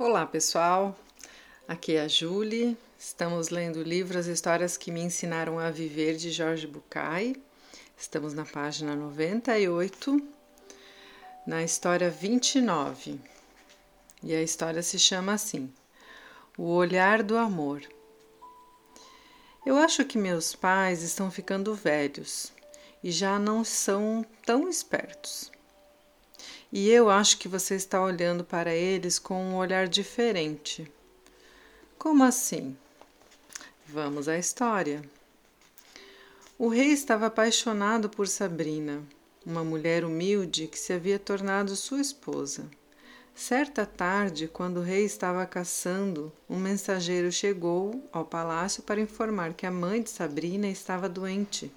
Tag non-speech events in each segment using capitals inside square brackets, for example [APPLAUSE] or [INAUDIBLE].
Olá pessoal, aqui é a Julie. Estamos lendo o livro As Histórias que Me Ensinaram a Viver de Jorge Bucay. Estamos na página 98, na história 29. E a história se chama assim: O Olhar do Amor. Eu acho que meus pais estão ficando velhos e já não são tão espertos. E eu acho que você está olhando para eles com um olhar diferente. Como assim? Vamos à história. O rei estava apaixonado por Sabrina, uma mulher humilde que se havia tornado sua esposa. Certa tarde, quando o rei estava caçando, um mensageiro chegou ao palácio para informar que a mãe de Sabrina estava doente.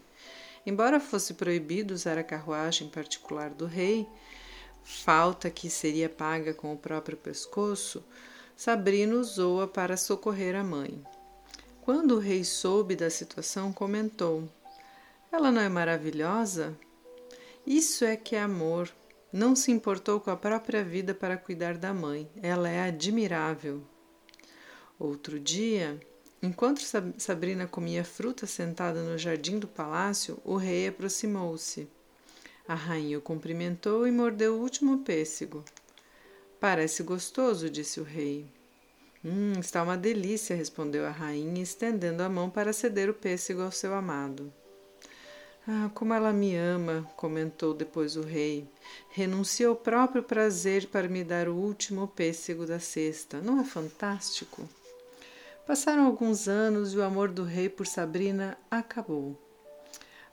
Embora fosse proibido usar a carruagem particular do rei, falta que seria paga com o próprio pescoço, Sabrina usou-a para socorrer a mãe. Quando o rei soube da situação, comentou: Ela não é maravilhosa? Isso é que é amor. Não se importou com a própria vida para cuidar da mãe. Ela é admirável. Outro dia, enquanto Sabrina comia fruta sentada no jardim do palácio, o rei aproximou-se. A rainha o cumprimentou e mordeu o último pêssego. Parece gostoso, disse o rei. Hum, está uma delícia, respondeu a rainha, estendendo a mão para ceder o pêssego ao seu amado. Ah, como ela me ama, comentou depois o rei. Renuncia ao próprio prazer para me dar o último pêssego da cesta. Não é fantástico? Passaram alguns anos e o amor do rei por Sabrina acabou.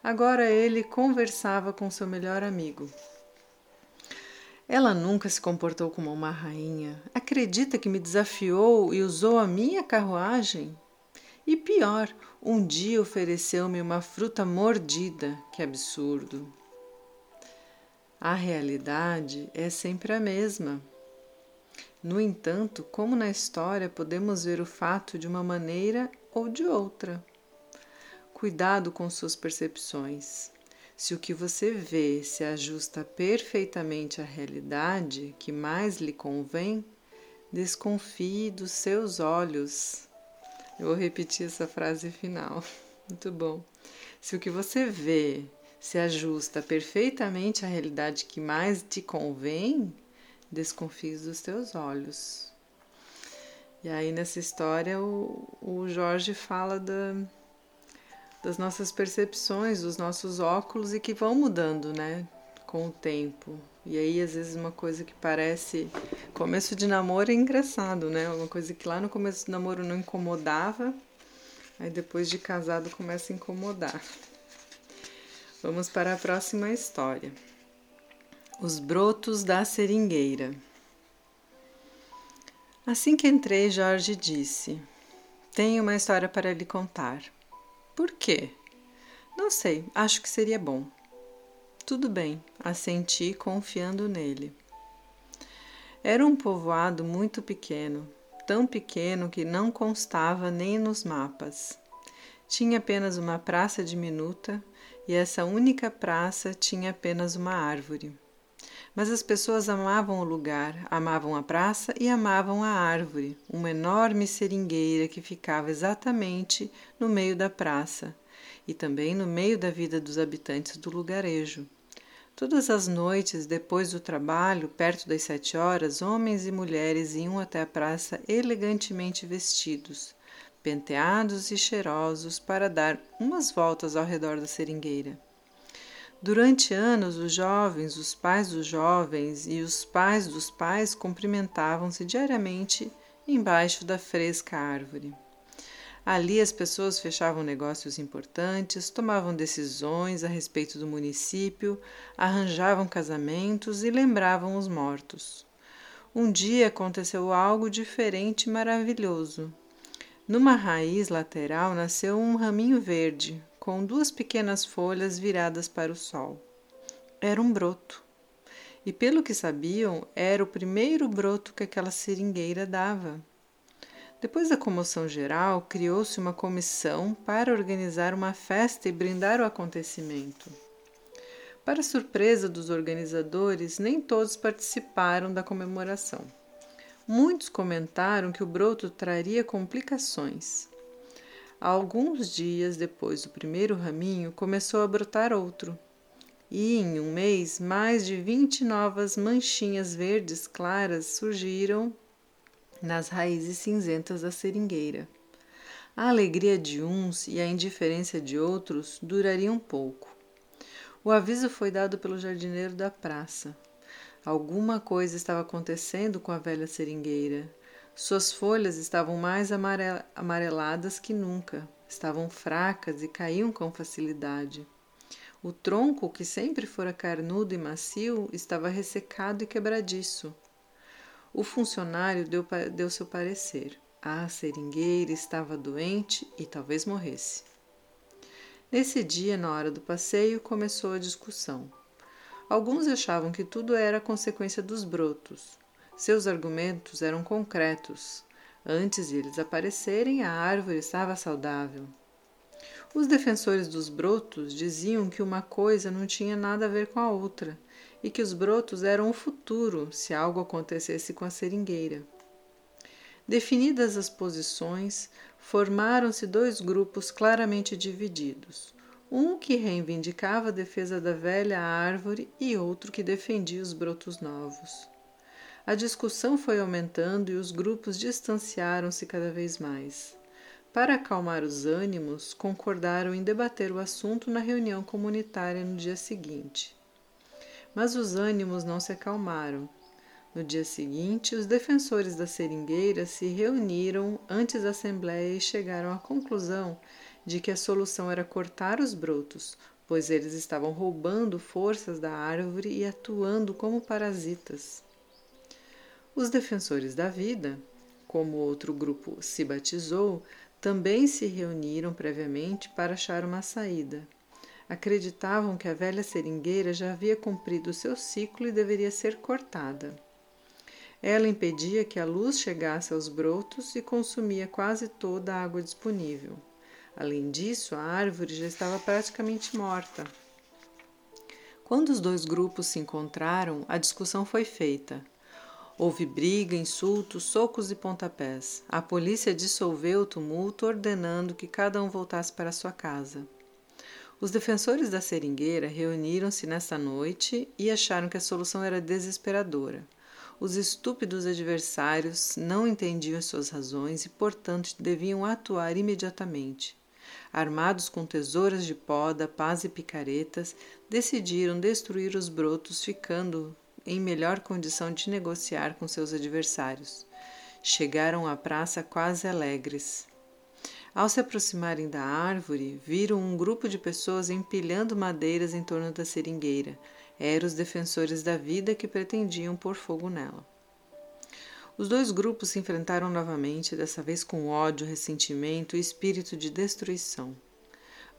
Agora ele conversava com seu melhor amigo. Ela nunca se comportou como uma rainha. Acredita que me desafiou e usou a minha carruagem? E pior, um dia ofereceu-me uma fruta mordida. Que absurdo! A realidade é sempre a mesma. No entanto, como na história, podemos ver o fato de uma maneira ou de outra. Cuidado com suas percepções. Se o que você vê se ajusta perfeitamente à realidade que mais lhe convém, desconfie dos seus olhos. Eu vou repetir essa frase final. [LAUGHS] Muito bom. Se o que você vê se ajusta perfeitamente à realidade que mais te convém, desconfie dos teus olhos. E aí nessa história o, o Jorge fala da, das nossas percepções, dos nossos óculos e que vão mudando, né, com o tempo. E aí, às vezes, uma coisa que parece. Começo de namoro é engraçado, né? Uma coisa que lá no começo do namoro não incomodava, aí depois de casado começa a incomodar. Vamos para a próxima história. Os brotos da seringueira. Assim que entrei, Jorge disse: Tenho uma história para lhe contar. Por quê? Não sei, acho que seria bom. Tudo bem, assenti confiando nele. Era um povoado muito pequeno, tão pequeno que não constava nem nos mapas. Tinha apenas uma praça diminuta e essa única praça tinha apenas uma árvore. Mas as pessoas amavam o lugar, amavam a praça e amavam a árvore, uma enorme seringueira que ficava exatamente no meio da praça e também no meio da vida dos habitantes do lugarejo. Todas as noites, depois do trabalho, perto das sete horas, homens e mulheres iam até a praça elegantemente vestidos, penteados e cheirosos para dar umas voltas ao redor da seringueira. Durante anos, os jovens, os pais dos jovens e os pais dos pais cumprimentavam-se diariamente embaixo da fresca árvore. Ali as pessoas fechavam negócios importantes, tomavam decisões a respeito do município, arranjavam casamentos e lembravam os mortos. Um dia aconteceu algo diferente e maravilhoso. Numa raiz lateral nasceu um raminho verde, com duas pequenas folhas viradas para o sol. Era um broto. E pelo que sabiam, era o primeiro broto que aquela seringueira dava. Depois da comoção geral, criou-se uma comissão para organizar uma festa e brindar o acontecimento. Para surpresa dos organizadores, nem todos participaram da comemoração. muitos comentaram que o broto traria complicações. Alguns dias depois do primeiro raminho, começou a brotar outro. E em um mês, mais de vinte novas manchinhas verdes claras surgiram nas raízes cinzentas da seringueira. A alegria de uns e a indiferença de outros durariam pouco. O aviso foi dado pelo jardineiro da praça. Alguma coisa estava acontecendo com a velha seringueira. Suas folhas estavam mais amareladas que nunca, estavam fracas e caíam com facilidade. O tronco, que sempre fora carnudo e macio, estava ressecado e quebradiço. O funcionário deu, deu seu parecer. A seringueira estava doente e talvez morresse. Nesse dia, na hora do passeio, começou a discussão. Alguns achavam que tudo era consequência dos brotos. Seus argumentos eram concretos. Antes de eles aparecerem, a árvore estava saudável. Os defensores dos brotos diziam que uma coisa não tinha nada a ver com a outra e que os brotos eram o futuro se algo acontecesse com a seringueira. Definidas as posições, formaram-se dois grupos claramente divididos. Um que reivindicava a defesa da velha árvore e outro que defendia os brotos novos. A discussão foi aumentando e os grupos distanciaram-se cada vez mais. Para acalmar os ânimos, concordaram em debater o assunto na reunião comunitária no dia seguinte. Mas os ânimos não se acalmaram. No dia seguinte, os defensores da seringueira se reuniram antes da Assembleia e chegaram à conclusão de que a solução era cortar os brotos, pois eles estavam roubando forças da árvore e atuando como parasitas. Os defensores da vida, como outro grupo se batizou, também se reuniram previamente para achar uma saída. Acreditavam que a velha seringueira já havia cumprido seu ciclo e deveria ser cortada. Ela impedia que a luz chegasse aos brotos e consumia quase toda a água disponível. Além disso, a árvore já estava praticamente morta. Quando os dois grupos se encontraram, a discussão foi feita. Houve briga, insultos, socos e pontapés. A polícia dissolveu o tumulto, ordenando que cada um voltasse para sua casa. Os defensores da seringueira reuniram-se nesta noite e acharam que a solução era desesperadora. Os estúpidos adversários não entendiam suas razões e, portanto, deviam atuar imediatamente. Armados com tesouras de poda, pás e picaretas, decidiram destruir os brotos, ficando em melhor condição de negociar com seus adversários. Chegaram à praça quase alegres. Ao se aproximarem da árvore, viram um grupo de pessoas empilhando madeiras em torno da seringueira. Eram os defensores da vida que pretendiam pôr fogo nela. Os dois grupos se enfrentaram novamente, dessa vez com ódio, ressentimento e espírito de destruição.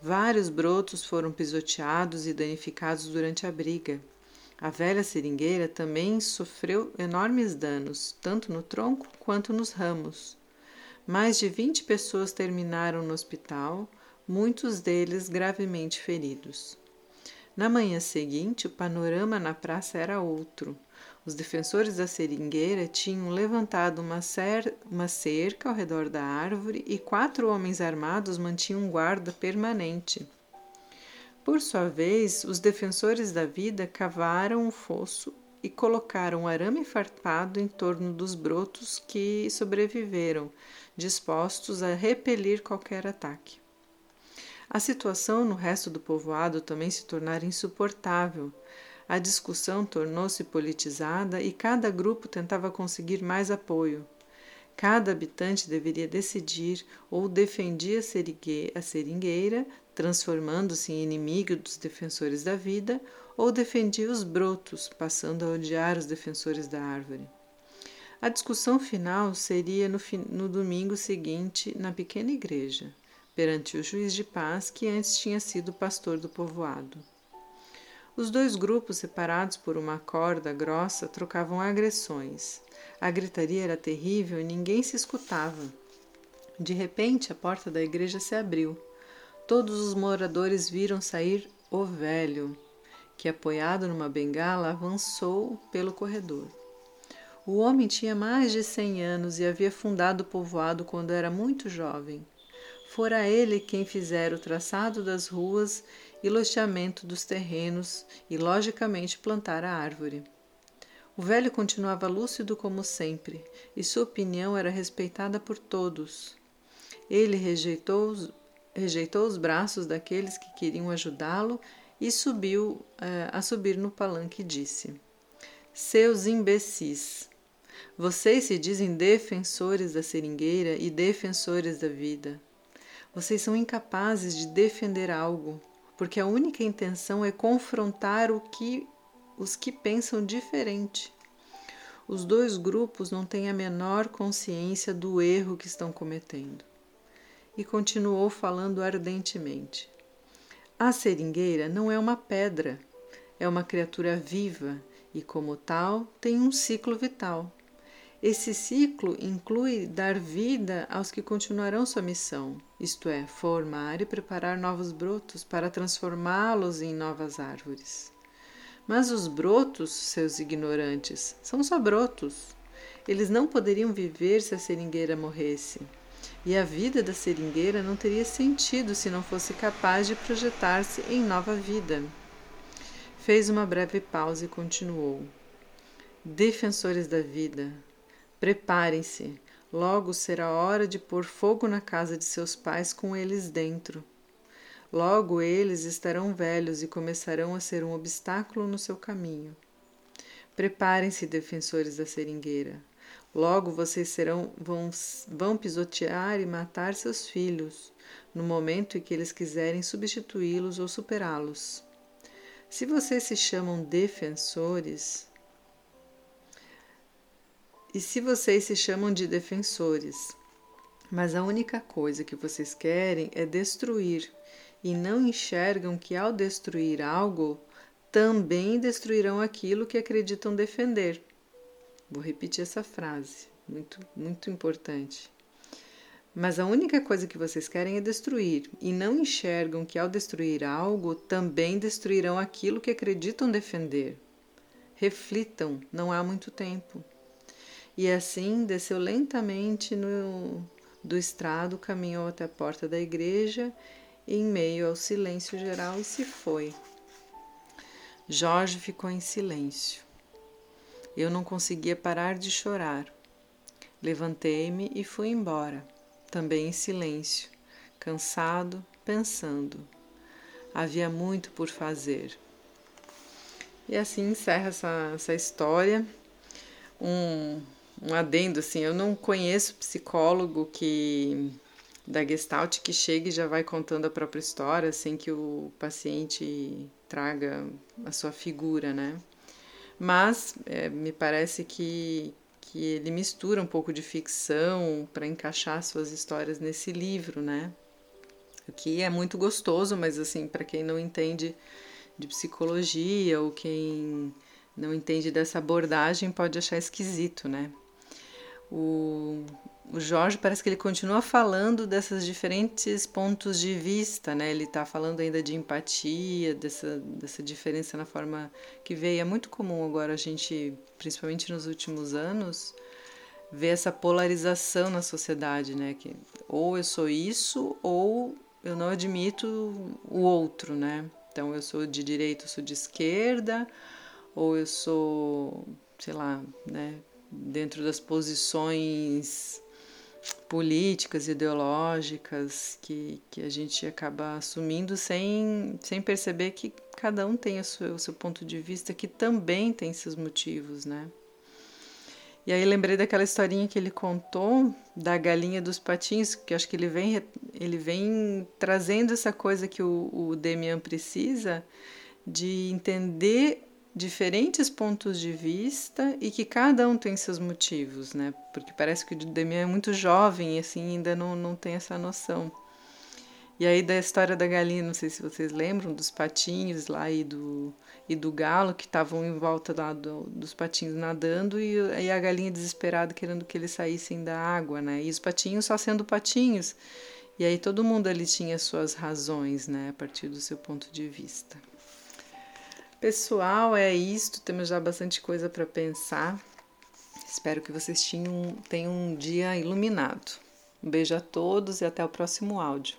Vários brotos foram pisoteados e danificados durante a briga. A velha seringueira também sofreu enormes danos, tanto no tronco quanto nos ramos. Mais de 20 pessoas terminaram no hospital, muitos deles gravemente feridos. Na manhã seguinte, o panorama na praça era outro. Os defensores da seringueira tinham levantado uma, uma cerca ao redor da árvore e quatro homens armados mantinham guarda permanente. Por sua vez, os defensores da vida cavaram um fosso e colocaram arame farpado em torno dos brotos que sobreviveram, dispostos a repelir qualquer ataque. A situação no resto do povoado também se tornara insuportável. A discussão tornou-se politizada e cada grupo tentava conseguir mais apoio. Cada habitante deveria decidir ou defendia a seringueira, transformando-se em inimigo dos defensores da vida, ou defendia os brotos, passando a odiar os defensores da árvore. A discussão final seria no, no domingo seguinte na pequena igreja, perante o juiz de paz que antes tinha sido pastor do povoado. Os dois grupos, separados por uma corda grossa, trocavam agressões. A gritaria era terrível e ninguém se escutava. De repente, a porta da igreja se abriu todos os moradores viram sair o velho, que, apoiado numa bengala, avançou pelo corredor. O homem tinha mais de cem anos e havia fundado o povoado quando era muito jovem. Fora ele quem fizera o traçado das ruas e loteamento dos terrenos e, logicamente, plantar a árvore. O velho continuava lúcido como sempre, e sua opinião era respeitada por todos. Ele rejeitou, rejeitou os braços daqueles que queriam ajudá-lo e subiu eh, a subir no palanque e disse: Seus imbecis, vocês se dizem defensores da seringueira e defensores da vida. Vocês são incapazes de defender algo, porque a única intenção é confrontar o que os que pensam diferente. Os dois grupos não têm a menor consciência do erro que estão cometendo. E continuou falando ardentemente. A seringueira não é uma pedra, é uma criatura viva e, como tal, tem um ciclo vital. Esse ciclo inclui dar vida aos que continuarão sua missão, isto é, formar e preparar novos brotos para transformá-los em novas árvores. Mas os brotos, seus ignorantes, são só brotos. Eles não poderiam viver se a seringueira morresse. E a vida da seringueira não teria sentido se não fosse capaz de projetar-se em nova vida. Fez uma breve pausa e continuou. Defensores da vida, Preparem-se, logo será hora de pôr fogo na casa de seus pais com eles dentro. Logo eles estarão velhos e começarão a ser um obstáculo no seu caminho. Preparem-se, defensores da seringueira. Logo vocês serão vão, vão pisotear e matar seus filhos, no momento em que eles quiserem substituí-los ou superá-los. Se vocês se chamam defensores, e se vocês se chamam de defensores, mas a única coisa que vocês querem é destruir e não enxergam que ao destruir algo, também destruirão aquilo que acreditam defender. Vou repetir essa frase, muito, muito importante. Mas a única coisa que vocês querem é destruir, e não enxergam que ao destruir algo, também destruirão aquilo que acreditam defender. Reflitam, não há muito tempo. E assim desceu lentamente no, do estrado, caminhou até a porta da igreja, em meio ao silêncio geral, e se foi. Jorge ficou em silêncio. Eu não conseguia parar de chorar. Levantei-me e fui embora, também em silêncio, cansado, pensando. Havia muito por fazer. E assim encerra essa, essa história. Um, um adendo assim, eu não conheço psicólogo que da Gestalt que chega e já vai contando a própria história sem que o paciente traga a sua figura, né? Mas é, me parece que, que ele mistura um pouco de ficção para encaixar suas histórias nesse livro, né? O que é muito gostoso, mas assim, para quem não entende de psicologia ou quem não entende dessa abordagem pode achar esquisito, né? O, o Jorge parece que ele continua falando dessas diferentes pontos de vista, né? Ele está falando ainda de empatia, dessa, dessa diferença na forma que veio. É muito comum agora a gente, principalmente nos últimos anos, ver essa polarização na sociedade, né? Que ou eu sou isso ou eu não admito o outro, né? Então eu sou de direita, eu sou de esquerda, ou eu sou, sei lá, né? Dentro das posições políticas, ideológicas que, que a gente acaba assumindo sem, sem perceber que cada um tem o seu, o seu ponto de vista, que também tem seus motivos, né? E aí lembrei daquela historinha que ele contou da galinha dos patinhos, que acho que ele vem, ele vem trazendo essa coisa que o, o Demian precisa de entender diferentes pontos de vista e que cada um tem seus motivos, né? Porque parece que o Demian é muito jovem e assim ainda não, não tem essa noção. E aí da história da galinha, não sei se vocês lembram, dos patinhos lá e do, e do galo que estavam em volta lá do, dos patinhos nadando e, e a galinha desesperada querendo que eles saíssem da água, né? E os patinhos só sendo patinhos. E aí todo mundo ali tinha suas razões, né? A partir do seu ponto de vista. Pessoal, é isto. Temos já bastante coisa para pensar. Espero que vocês tenham, tenham um dia iluminado. Um beijo a todos e até o próximo áudio.